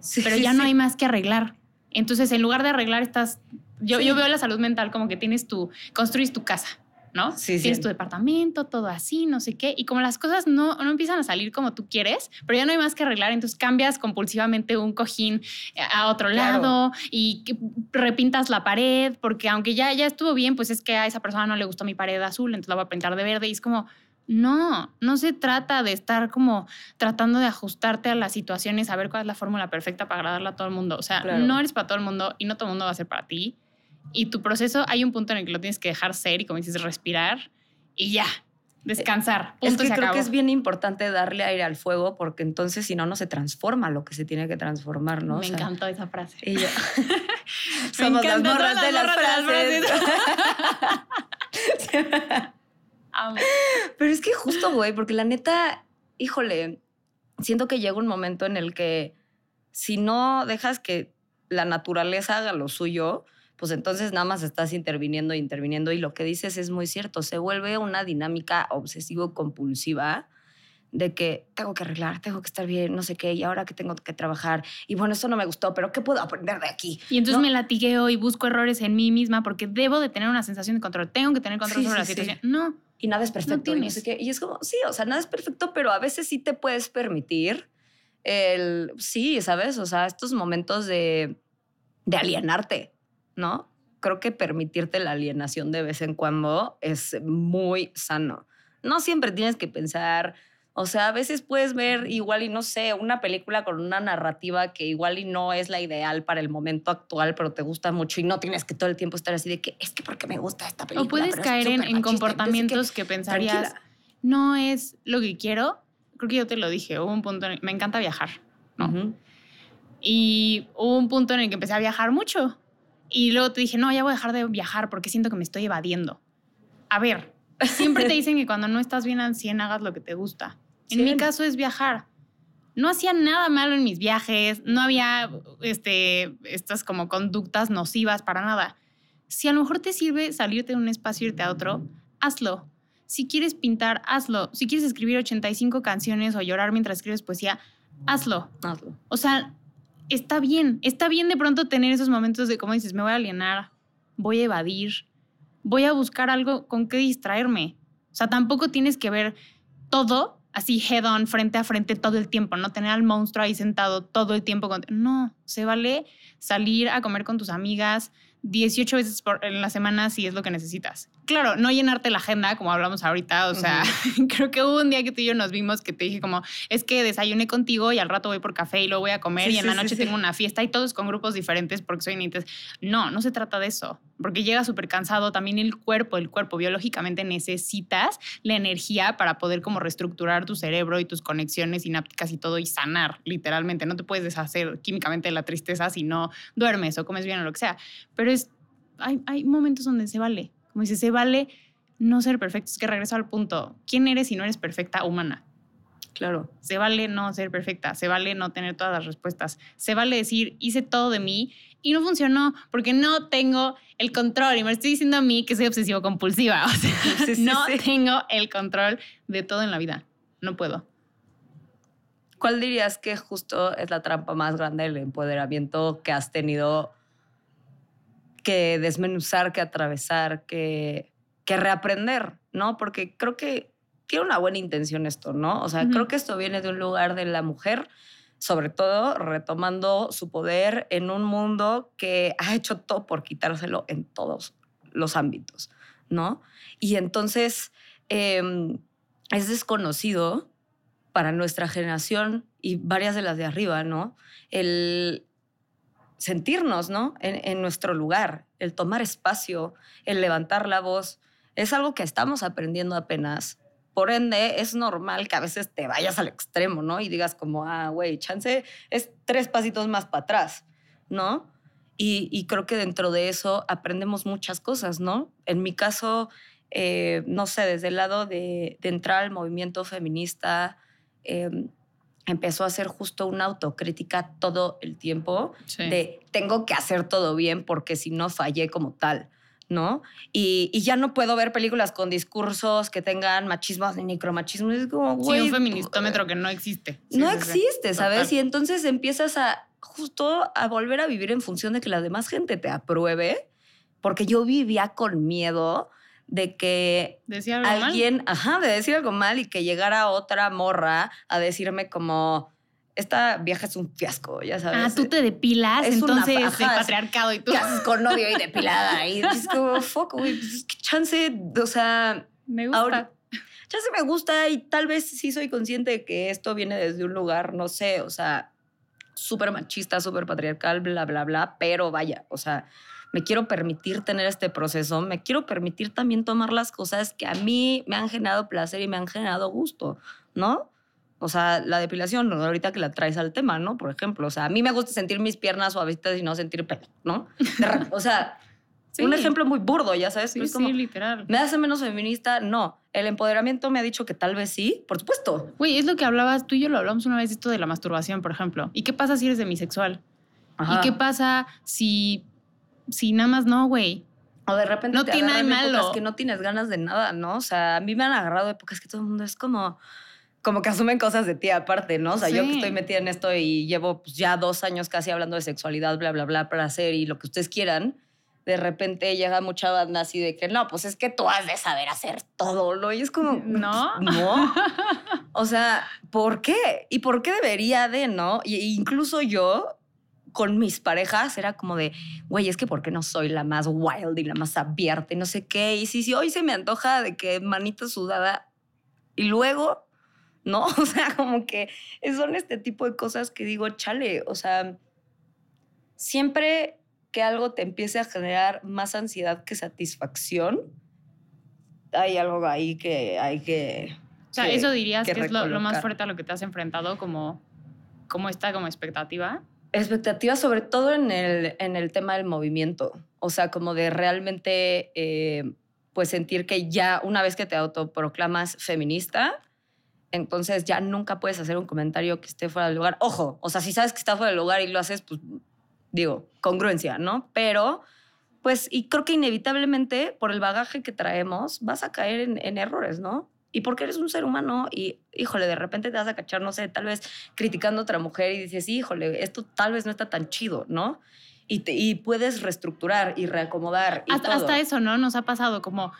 Sí, pero sí, ya no sí. hay más que arreglar. Entonces, en lugar de arreglar, estás. Yo, Sí. yo veo la salud mental como que tienes tu. construís tu casa, ¿no? Sí, sí. Tienes tu departamento, todo así, no sé qué. Y como las cosas no, no empiezan a salir como tú quieres, pero ya no hay más que arreglar, entonces cambias compulsivamente un cojín a otro Claro. lado y repintas la pared, porque aunque ya, ya estuvo bien, pues es que a esa persona no le gustó mi pared azul, entonces la voy a pintar de verde. Y es como. No, no se trata de estar como tratando de ajustarte a las situaciones, a ver cuál es la fórmula perfecta para agradarle a todo el mundo. O sea, Claro. no eres para todo el mundo y no todo el mundo va a ser para ti. Y tu proceso, hay un punto en el que lo tienes que dejar ser y, como dices, respirar y ya, descansar. Es Punto, que se creo acabó. que es bien importante darle aire al fuego porque entonces si no, no se transforma lo que se tiene que transformar, ¿no? O Me sea, encantó esa frase. Y yo- Somos las morras de las morras de las frases. Pero es que justo, güey, porque la neta, híjole, siento que llega un momento en el que si no dejas que la naturaleza haga lo suyo, pues entonces nada más estás interviniendo interviniendo y lo que dices es muy cierto, se vuelve una dinámica obsesivo-compulsiva de que tengo que arreglar, tengo que estar bien, no sé qué, y ahora que tengo que trabajar, y bueno, esto no me gustó, pero ¿qué puedo aprender de aquí? Y entonces No. me latigueo y busco errores en mí misma porque debo de tener una sensación de control. Tengo que tener control Sí, sobre sí, la sí. situación. No, y nada es perfecto. y, no sé qué. y es como, sí, o sea, nada es perfecto, pero a veces sí te puedes permitir el, sí, ¿sabes? O sea, estos momentos de, de alienarte, ¿no? Creo que permitirte la alienación de vez en cuando es muy sano. No siempre tienes que pensar, o sea, a veces puedes ver igual y no sé, una película con una narrativa que igual y no es la ideal para el momento actual, pero te gusta mucho y no tienes que todo el tiempo estar así de que es que porque me gusta esta película. O puedes caer en, súper en machista", comportamientos que, pensarías, tranquila. no es lo que quiero. Creo que yo te lo dije, hubo un punto, en el- me encanta viajar, ¿no? Y hubo un punto en el que empecé a viajar mucho. Y luego te dije, no, ya voy a dejar de viajar porque siento que me estoy evadiendo. A ver, siempre te dicen que cuando no estás bien al 100 hagas lo que te gusta. En mi caso es viajar. No hacía nada malo en mis viajes, no había este, estas como conductas nocivas para nada. Si a lo mejor te sirve salirte de un espacio e irte a otro, hazlo. Si quieres pintar, hazlo. Si quieres escribir 85 canciones o llorar mientras escribes poesía, hazlo. Hazlo. O sea, está bien. Está bien de pronto tener esos momentos de, como dices, me voy a alienar, voy a evadir, voy a buscar algo con qué distraerme. O sea, tampoco tienes que ver todo así head on, frente a frente todo el tiempo, no tener al monstruo ahí sentado todo el tiempo. con- No, se vale salir a comer con tus amigas 18 veces por, en la semana si es lo que necesitas. Claro, no llenarte la agenda como hablamos ahorita, o sea, creo que hubo un día que tú y yo nos vimos que te dije como, es que desayuné contigo y al rato voy por café y luego voy a comer Sí, y en sí, la noche sí. tengo una fiesta y todos con grupos diferentes porque soy niña. No, no se trata de eso, porque llega súper cansado. También el cuerpo, el cuerpo biológicamente necesitas la energía para poder como reestructurar tu cerebro y tus conexiones sinápticas y todo y sanar, literalmente. No te puedes deshacer químicamente de la tristeza si no duermes o comes bien o lo que sea. Pero hay, hay momentos donde se vale. Como dices, se vale no ser perfecto. Es que regreso al punto. ¿Quién eres si no eres perfecta humana? Claro. Se vale no ser perfecta, se vale no tener todas las respuestas, se vale decir, hice todo de mí y no funcionó porque no tengo el control y me estoy diciendo a mí que soy obsesivo compulsiva. O sea, Sí, sí, no sí. tengo el control de todo en la vida. No puedo. ¿Cuál dirías que justo es la trampa más grande del empoderamiento que has tenido que desmenuzar, que atravesar, que, que reaprender, ¿no? Porque creo que tiene una buena intención esto, ¿no? O sea, creo que esto viene de un lugar de la mujer, sobre todo retomando su poder en un mundo que ha hecho todo por quitárselo en todos los ámbitos, ¿no? Y entonces em, es desconocido para nuestra generación y varias de las de arriba, ¿no? El sentirnos, ¿no? En, en nuestro lugar, el tomar espacio, el levantar la voz, es algo que estamos aprendiendo apenas. Por ende, es normal que a veces te vayas al extremo, ¿no? Y digas como, ah, güey, chance es tres pasitos más para atrás, ¿no? Y, y creo que dentro de eso aprendemos muchas cosas, ¿no? En mi caso, eh, no sé, desde el lado de, de entrar al movimiento feminista, eh, empezó a hacer justo una autocrítica todo el tiempo de tengo que hacer todo bien porque si no fallé como tal, ¿no? Y, y ya no puedo ver películas con discursos que tengan machismos ni micromachismos. Es como, Sí, güey. un feministómetro que no existe. Sí, no sí, sí. existe, ¿sabes? Total. Y entonces empiezas a justo a volver a vivir en función de que la demás gente te apruebe, porque yo vivía con miedo de que Decía algo mal. alguien, ajá, de decir algo mal y que llegara otra morra a decirme como, esta vieja es un fiasco, ya sabes. Ah, tú te depilas, Es una entonces el es- patriarcado y tú. ¿Qué haces con novio y depilada? Y es como, fuck, güey, pues, qué chance, o sea, Me gusta. ahora- ya se me gusta y tal vez sí soy consciente de que esto viene desde un lugar, no sé, o sea, súper machista, súper patriarcal, bla, bla, bla, pero vaya, o sea, me quiero permitir tener este proceso, me quiero permitir también tomar las cosas que a mí me han generado placer y me han generado gusto, ¿no? O sea, la depilación, ahorita que la traes al tema, ¿no? Por ejemplo, o sea, a mí me gusta sentir mis piernas suavecitas y no sentir pelo, ¿no? O sea, Sí. un ejemplo muy burdo, ya sabes, Sí, literal. ¿Me hace menos feminista? No. El empoderamiento me ha dicho que tal vez sí, por supuesto. Güey, es lo que hablabas, tú y yo lo hablamos una vez, esto de la masturbación, por ejemplo. ¿Y qué pasa si eres demisexual? ¿Y qué pasa si, si nada más no, güey? O de repente No te tiene nada malo. que no tienes ganas de nada, ¿no? O sea, a mí me han agarrado épocas que todo el mundo es como como que asumen cosas de ti aparte, ¿no? O sea, yo que estoy metida en esto y llevo pues, ya dos años casi hablando de sexualidad, bla, bla, bla, placer y lo que ustedes quieran, de repente llega mucha banda así de que no, pues es que tú has de saber hacer todo, ¿no? Y es como, no, no. O sea, ¿por qué? ¿Y por qué debería de, no? Y incluso yo, con mis parejas, era como de, güey, es que ¿por qué no soy la más wild y la más abierta y no sé qué? Y si, si hoy se me antoja de que manita sudada y luego, ¿no? O sea, como que son este tipo de cosas que digo, chale, o sea, siempre que algo te empiece a generar más ansiedad que satisfacción, hay algo ahí que hay que... O sea, eso dirías que, es lo, más fuerte a lo que te has enfrentado como, como esta como expectativa. Expectativa sobre todo en el, en el tema del movimiento. O sea, como de realmente eh, pues sentir que ya una vez que te autoproclamas feminista, entonces ya nunca puedes hacer un comentario que esté fuera del lugar. Ojo, o sea, si sabes que está fuera del lugar y lo haces, pues digo, congruencia, ¿no? Pero, pues, y creo que inevitablemente, por el bagaje que traemos, vas a caer en, errores, ¿no? Y porque eres un ser humano y, híjole, de repente te vas a cachar, no sé, tal vez criticando a otra mujer y dices, híjole, esto tal vez no está tan chido, ¿no? Y, te, y puedes reestructurar y reacomodar. Y hasta, hasta, eso, ¿no? Nos ha pasado como,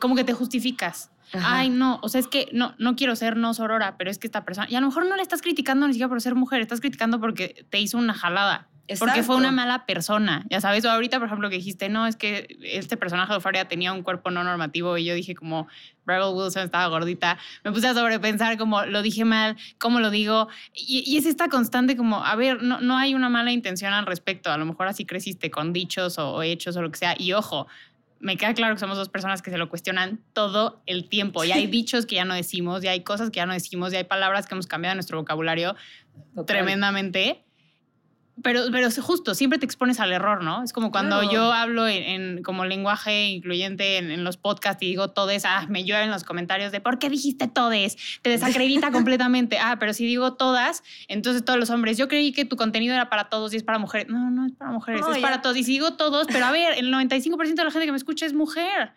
como que te justificas. Ay, no, o sea, es que no, no quiero ser no sorora, pero es que esta persona, y a lo mejor no le estás criticando ni siquiera por ser mujer, estás criticando porque te hizo una jalada. Porque fue una mala persona, ya sabes. O ahorita, por ejemplo, que dijiste, no, es que este personaje de Euphoria tenía un cuerpo no normativo y yo dije como Rebel Wilson estaba gordita. Me puse a sobrepensar como lo dije mal, cómo lo digo. Y, es esta constante como, a ver, no, no hay una mala intención al respecto. A lo mejor así creciste con dichos o, hechos o lo que sea. Y ojo, me queda claro que somos dos personas que se lo cuestionan todo el tiempo. Y hay dichos que ya no decimos, y hay cosas que ya no decimos, y hay palabras que hemos cambiado en nuestro vocabulario tremendamente. Pero, pero justo, siempre te expones al error, ¿no? Es como cuando yo hablo en, como lenguaje incluyente en, los podcasts y digo todes, ah, me llueven los comentarios de ¿por qué dijiste todes? Te desacredita completamente. Ah, pero si digo todas, entonces todos los hombres. Yo creí que tu contenido era para todos y es para mujeres. No, no es para mujeres, es para todos. Y si digo todos, pero a ver, el 95% de la gente que me escucha es mujer.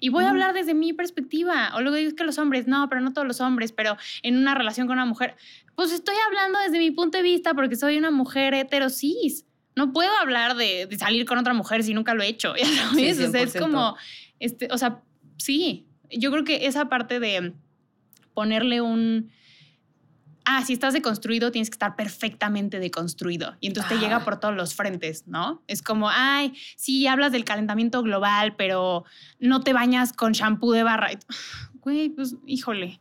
Y voy a hablar desde mi perspectiva. O luego digo que los hombres, no, pero no todos los hombres, pero en una relación con una mujer. Pues estoy hablando desde mi punto de vista porque soy una mujer heterosis. No puedo hablar de, salir con otra mujer si nunca lo he hecho. es como, este, o sea, sí. Yo creo que esa parte de ponerle un ah, si estás deconstruido, tienes que estar perfectamente deconstruido. Y entonces te llega por todos los frentes, ¿no? Es como, ay, sí, hablas del calentamiento global, pero no te bañas con shampoo de barra. Güey, pues, híjole.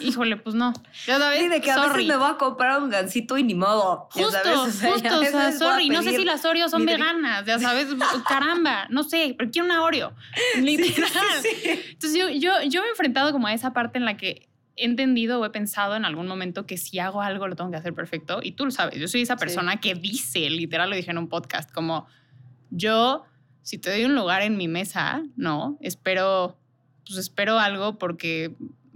Híjole, pues no. Ya sabes, sí, de que a veces me voy a comprar un gancito y ni modo. Justo, justo, o sea, sorry. No sé si las Oreos son veganas, ya sabes, caramba, no sé, pero quiero una Oreo. Literal. Entonces yo, yo, yo me he enfrentado como a esa parte en la que he entendido o he pensado en algún momento que si hago algo lo tengo que hacer perfecto. Y tú lo sabes, yo soy esa persona que dice, literal lo dije en un podcast, como yo, si te doy un lugar en mi mesa, no, espero, pues espero algo porque,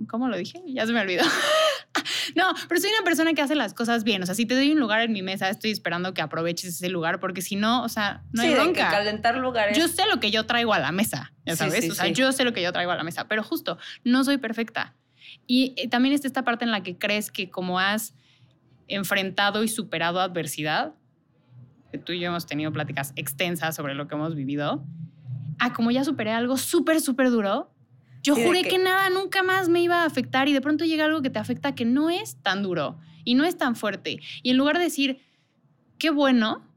¿cómo lo dije? Ya se me olvidó. no, pero soy una persona que hace las cosas bien. O sea, si te doy un lugar en mi mesa, estoy esperando que aproveches ese lugar, porque si no, o sea, no hay bronca. calentar lugares. Yo sé lo que yo traigo a la mesa, ya sabes. o sea, yo sé lo que yo traigo a la mesa, pero justo, no soy perfecta. Y eh, también está esta parte en la que crees que como has enfrentado y superado adversidad, que tú y yo hemos tenido pláticas extensas sobre lo que hemos vivido, ah, como ya superé algo súper, súper duro, yo juré que... nada nunca más me iba a afectar y de pronto llega algo que te afecta que no es tan duro y no es tan fuerte. Y en lugar de decir, qué bueno,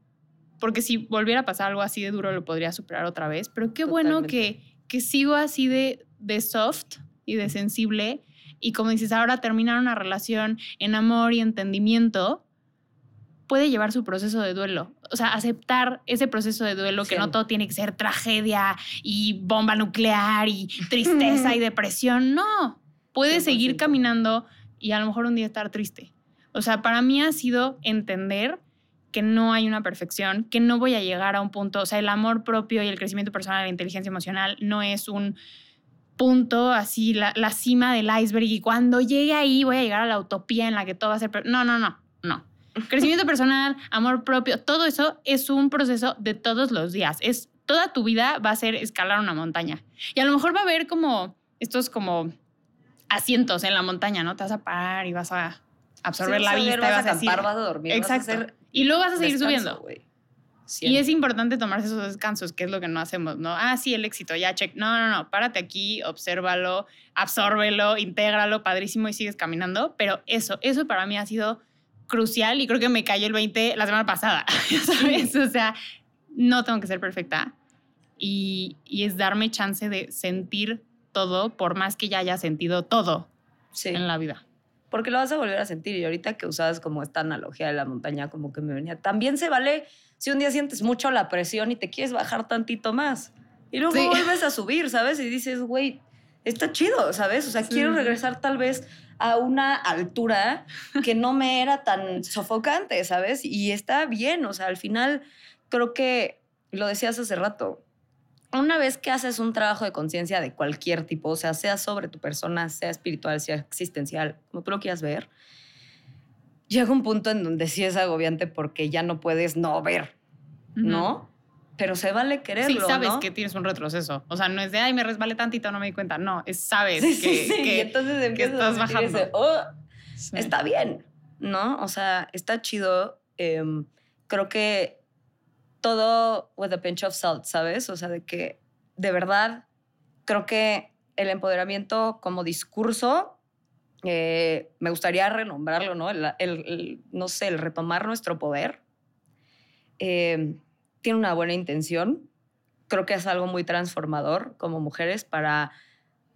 porque si volviera a pasar algo así de duro lo podría superar otra vez, pero qué bueno que, que sigo así de, de soft y de sensible y como dices, ahora terminar una relación en amor y entendimiento puede llevar su proceso de duelo. O sea, aceptar ese proceso de duelo, que no todo tiene que ser tragedia y bomba nuclear y tristeza y depresión. No, puede seguir caminando y a lo mejor un día estar triste. O sea, para mí ha sido entender que no hay una perfección, que no voy a llegar a un punto, o sea, el amor propio y el crecimiento personal, la inteligencia emocional no es un punto, así la, cima del iceberg y cuando llegue ahí voy a llegar a la utopía en la que todo va a ser... No, no, no, no. Crecimiento personal, amor propio, todo eso es un proceso de todos los días. Es toda tu vida va a ser escalar una montaña. Y a lo mejor va a haber como estos como asientos en la montaña, ¿no? Te vas a parar y vas a absorber la vista. Vas, a acampar, vas a dormir. Exacto. y luego vas a seguir subiendo. Y es importante tomarse esos descansos, que es lo que no hacemos, ¿no? Ah, sí, el éxito, ya, check. No, no, no, párate aquí, obsérvalo, absórbelo, intégralo, padrísimo y sigues caminando. Pero eso, eso para mí ha sido crucial y creo que me cayó el 20 la semana pasada, ¿sabes? O sea, no tengo que ser perfecta y, y, es darme chance de sentir todo por más que ya haya sentido todo en la vida. Porque lo vas a volver a sentir y ahorita que usabas como esta analogía de la montaña, como que me venía, también se vale si un día sientes mucho la presión y te quieres bajar tantito más. Y luego vuelves a subir, ¿sabes? Y dices, güey, está chido, ¿sabes? O sea, quiero regresar tal vez a una altura que no me era tan sofocante, ¿sabes? Y está bien, o sea, al final creo que lo decías hace rato. Una vez que haces un trabajo de conciencia de cualquier tipo, o sea, sea sobre tu persona, sea espiritual, sea existencial, como tú lo quieras ver, llega un punto en donde sí es agobiante porque ya no puedes no ver, ¿no? Pero se vale quererlo, Sí, sabes que tienes un retroceso. O sea, no es de, ay, me resbalé tantito, no me di cuenta. No, es sabes que, sí, que, entonces estás bajando. Oh, está bien, ¿no? O sea, está chido. Em, creo que todo with a pinch of salt, ¿sabes? O sea, de que de verdad creo que el empoderamiento como discurso eh, me gustaría renombrarlo, ¿no? El, no sé, el retomar nuestro poder. Eh, tiene una buena intención. Creo que es algo muy transformador como mujeres para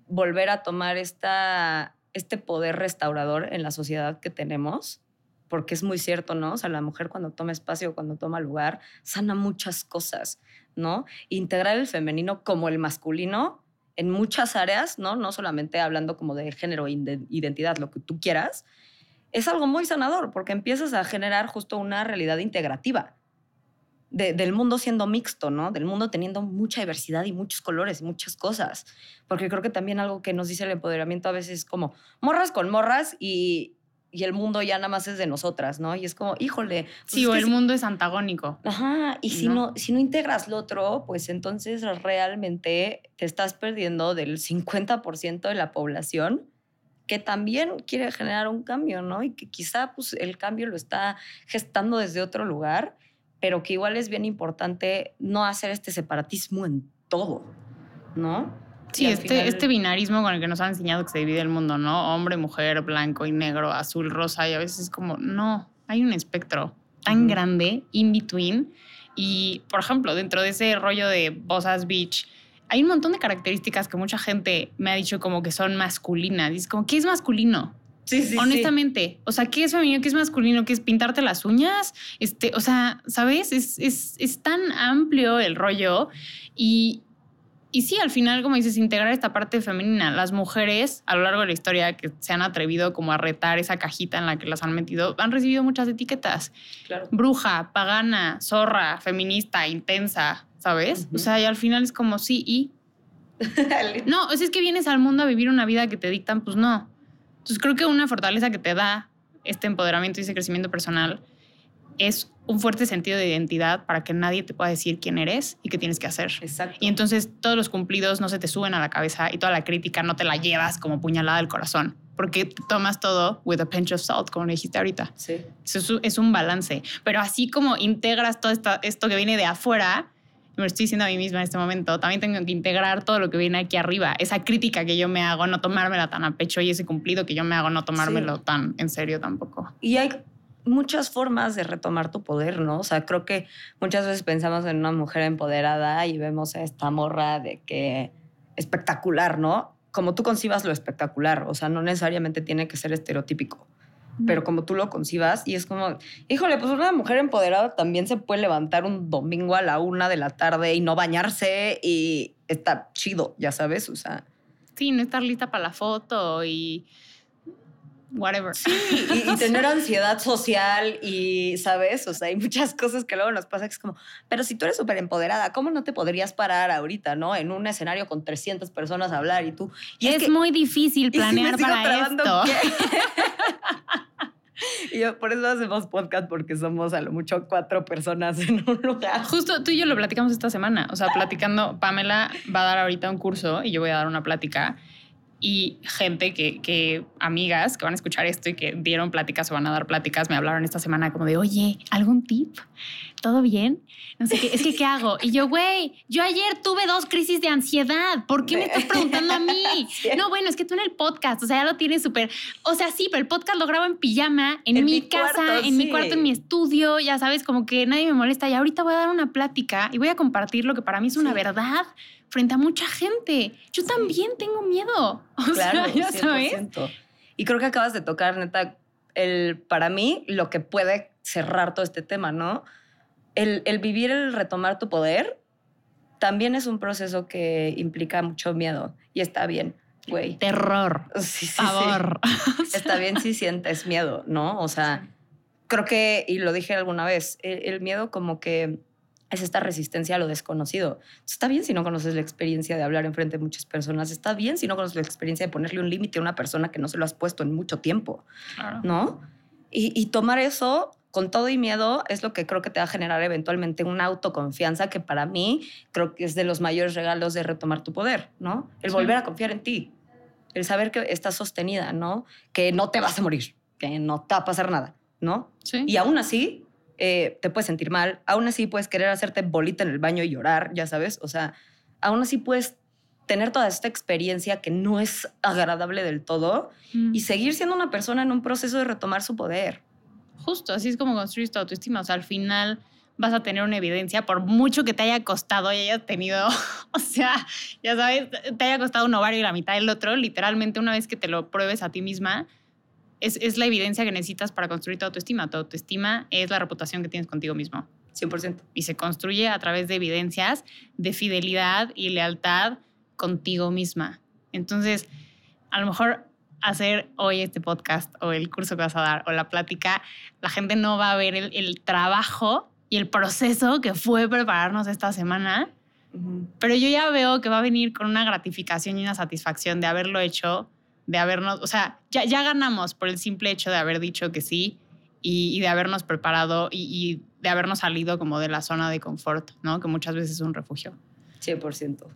volver a tomar esta, este poder restaurador en la sociedad que tenemos, porque es muy cierto, ¿no? O sea, la mujer cuando toma espacio, cuando toma lugar, sana muchas cosas, ¿no? Integrar el femenino como el masculino en muchas áreas, ¿no? No solamente hablando como de género identidad, lo que tú quieras, es algo muy sanador porque empiezas a generar justo una realidad integrativa del mundo siendo mixto, ¿no? Del mundo teniendo mucha diversidad y muchos colores y muchas cosas. Porque creo que también algo que nos dice el empoderamiento a veces es como morras con morras y, y el mundo ya nada más es de nosotras, ¿no? Y es como, híjole. Pues sí, o el mundo es antagónico. Ajá, y si no. si no integras lo otro, pues entonces realmente te estás perdiendo del 50% de la población que también quiere generar un cambio, ¿no? Y que quizá pues, el cambio lo está gestando desde otro lugar, pero que igual es bien importante no hacer este separatismo en todo, ¿no? Sí, este, este binarismo con el que nos han enseñado que se divide el mundo, ¿no? Hombre, mujer, blanco y negro, azul, rosa, y a veces es como, no, hay un espectro tan grande, in between. Y, por ejemplo, dentro de ese rollo de Bossas Beach, hay un montón de características que mucha gente me ha dicho como que son masculinas. Y es como, ¿qué es masculino? Sí, sí, Honestamente, o sea, ¿qué es femenino? ¿Qué es masculino? ¿Qué es pintarte las uñas? Este, o sea, ¿sabes? Es, es, es tan amplio el rollo y, y sí, al final, como dices, integrar esta parte femenina. Las mujeres a lo largo de la historia que se han atrevido como a retar esa cajita en la que las han metido, han recibido muchas etiquetas. Bruja, pagana, zorra, feminista, intensa, ¿sabes? O sea, y al final es como sí y... no, o sea, es que vienes al mundo a vivir una vida que te dictan, pues no. Entonces creo que una fortaleza que te da este empoderamiento y ese crecimiento personal es un fuerte sentido de identidad para que nadie te pueda decir quién eres y qué tienes que hacer. Exacto. Y entonces todos los cumplidos no se te suben a la cabeza y toda la crítica no te la llevas como puñalada al corazón, porque tomas todo with a pinch of salt, como le dijiste ahorita. Sí. Eso es un balance. Pero así como integras todo esto que viene de afuera, me estoy diciendo a mí misma en este momento, también tengo que integrar todo lo que viene aquí arriba. Esa crítica que yo me hago, no tomármela tan a pecho y ese cumplido que yo me hago, no tomármelo tan en serio tampoco. Y hay muchas formas de retomar tu poder, ¿no? O sea, creo que muchas veces pensamos en una mujer empoderada y vemos a esta morra de que espectacular, ¿no? Como tú concibas lo espectacular, o sea, no necesariamente tiene que ser estereotípico, pero como tú lo concibas y es como, híjole, pues una mujer empoderada también se puede levantar un domingo a la una de la tarde y no bañarse y está chido, ya sabes, o sea. Sí, no estar lista para la foto y whatever. Sí, y, tener ansiedad social y, ¿sabes? O sea, hay muchas cosas que luego nos pasa que es como, pero si tú eres súper empoderada, ¿cómo no te podrías parar ahorita, no? En un escenario con 300 personas a hablar y tú... Y es, muy difícil planear para esto. Y yo, por eso hacemos podcast, porque somos a lo mucho cuatro personas en un lugar. Justo tú y yo lo platicamos esta semana. O sea, platicando, Pamela va a dar ahorita un curso y yo voy a dar una plática y gente que, que, amigas que van a escuchar esto y que dieron pláticas o van a dar pláticas, me hablaron esta semana como de, oye, ¿algún tip? ¿Todo bien? No sé qué, es que, ¿qué hago? Y yo, güey, yo ayer tuve dos crisis de ansiedad. ¿Por qué me estás preguntando a mí? No, bueno, es que tú en el podcast, o sea, ya lo tienes súper. O sea, sí, pero el podcast lo grabo en pijama, en, mi, casa, en mi cuarto, en mi estudio, ya sabes, como que nadie me molesta. Y ahorita voy a dar una plática y voy a compartir lo que para mí es una verdad frente a mucha gente. Yo también tengo miedo. O claro, sea, ya sabes. Y creo que acabas de tocar, neta, el, para mí, lo que puede cerrar todo este tema, ¿no? El, el vivir, el retomar tu poder, también es un proceso que implica mucho miedo y está bien, güey. Terror. Sí, sí, Favor. Está bien si sientes miedo, ¿no? O sea, creo que, y lo dije alguna vez, el miedo como que es esta resistencia a lo desconocido. Está bien si no conoces la experiencia de hablar enfrente de muchas personas, está bien si no conoces la experiencia de ponerle un límite a una persona que no se lo has puesto en mucho tiempo, ¿no? Y, tomar eso con todo y miedo es lo que creo que te va a generar eventualmente una autoconfianza que para mí creo que es de los mayores regalos de retomar tu poder, ¿no? El volver a confiar en ti, el saber que estás sostenida, ¿no? Que no te vas a morir, que no te va a pasar nada, ¿no? Sí. Y aún así eh, te puedes sentir mal, aún así puedes querer hacerte bolita en el baño y llorar, ya sabes, o sea, aún así puedes tener toda esta experiencia que no es agradable del todo mm. y seguir siendo una persona en un proceso de retomar su poder. Justo, así es como construir tu autoestima, o sea, al final vas a tener una evidencia, por mucho que te haya costado y hayas tenido, o sea, ya sabes, te haya costado un ovario y la mitad del otro, literalmente una vez que te lo pruebes a ti misma, es, la evidencia que necesitas para construir tu autoestima. Tu autoestima es la reputación que tienes contigo mismo. 100%. Y se construye a través de evidencias de fidelidad y lealtad contigo misma. Entonces, a lo mejor hacer hoy este podcast o el curso que vas a dar o la plática, la gente no va a ver el, trabajo y el proceso que fue prepararnos esta semana, pero yo ya veo que va a venir con una gratificación y una satisfacción de haberlo hecho de habernos, o sea, ya, ya ganamos por el simple hecho de haber dicho que sí y, de habernos preparado y, de habernos salido como de la zona de confort, ¿no? Que muchas veces es un refugio. 100%.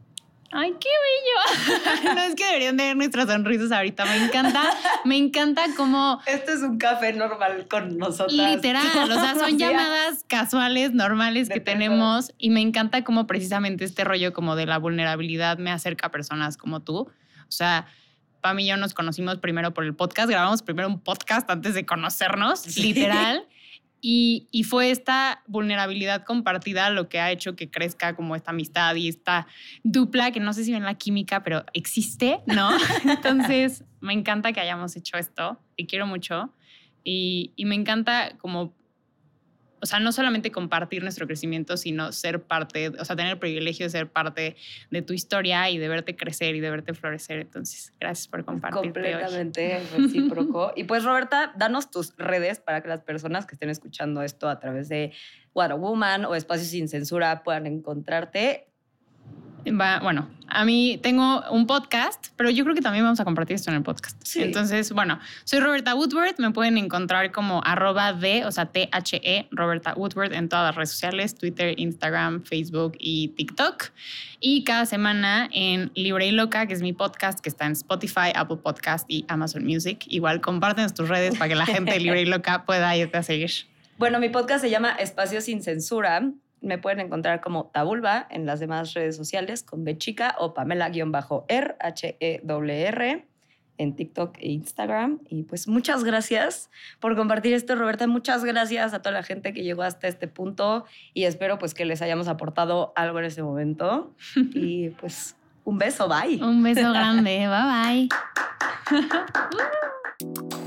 Ay, qué bello. no es que deberían de ver nuestras sonrisas ahorita. Me encanta, me encanta cómo. Este es un café normal con nosotros. Literal, o sea, son llamadas casuales, normales que tenemos. Y me encanta cómo precisamente este rollo como de la vulnerabilidad me acerca a personas como tú. O sea, Pam y yo nos conocimos primero por el podcast, grabamos primero un podcast antes de conocernos, literal. Y, y, fue esta vulnerabilidad compartida lo que ha hecho que crezca como esta amistad y esta dupla que no sé si ven la química, pero existe, ¿no? Entonces, me encanta que hayamos hecho esto y quiero mucho. Y, y me encanta como o sea, no solamente compartir nuestro crecimiento, sino ser parte, o sea, tener el privilegio de ser parte de tu historia y de verte crecer y de verte florecer. Entonces, gracias por compartir. Completamente recíproco. y pues, Roberta, danos tus redes para que las personas que estén escuchando esto a través de What a Woman o Espacios sin Censura puedan encontrarte bueno, a mí tengo un podcast, pero yo creo que también vamos a compartir esto en el podcast. Entonces, bueno, soy Roberta Woodward, me pueden encontrar como arroba de, o sea, T-H-E, Roberta Woodward en todas las redes sociales, Twitter, Instagram, Facebook y TikTok. Y cada semana en Libre y Loca, que es mi podcast, que está en Spotify, Apple Podcast y Amazon Music. Igual comparten tus redes para que la gente de Libre y Loca pueda irte a seguir. Bueno, mi podcast se llama Espacio sin Censura me pueden encontrar como Tabulba en las demás redes sociales con B chica o Pamela-R, H-E-W-R en TikTok e Instagram. Y pues muchas gracias por compartir esto, Roberta. Muchas gracias a toda la gente que llegó hasta este punto y espero pues que les hayamos aportado algo en ese momento. Y pues un beso, bye. Un beso grande, bye bye.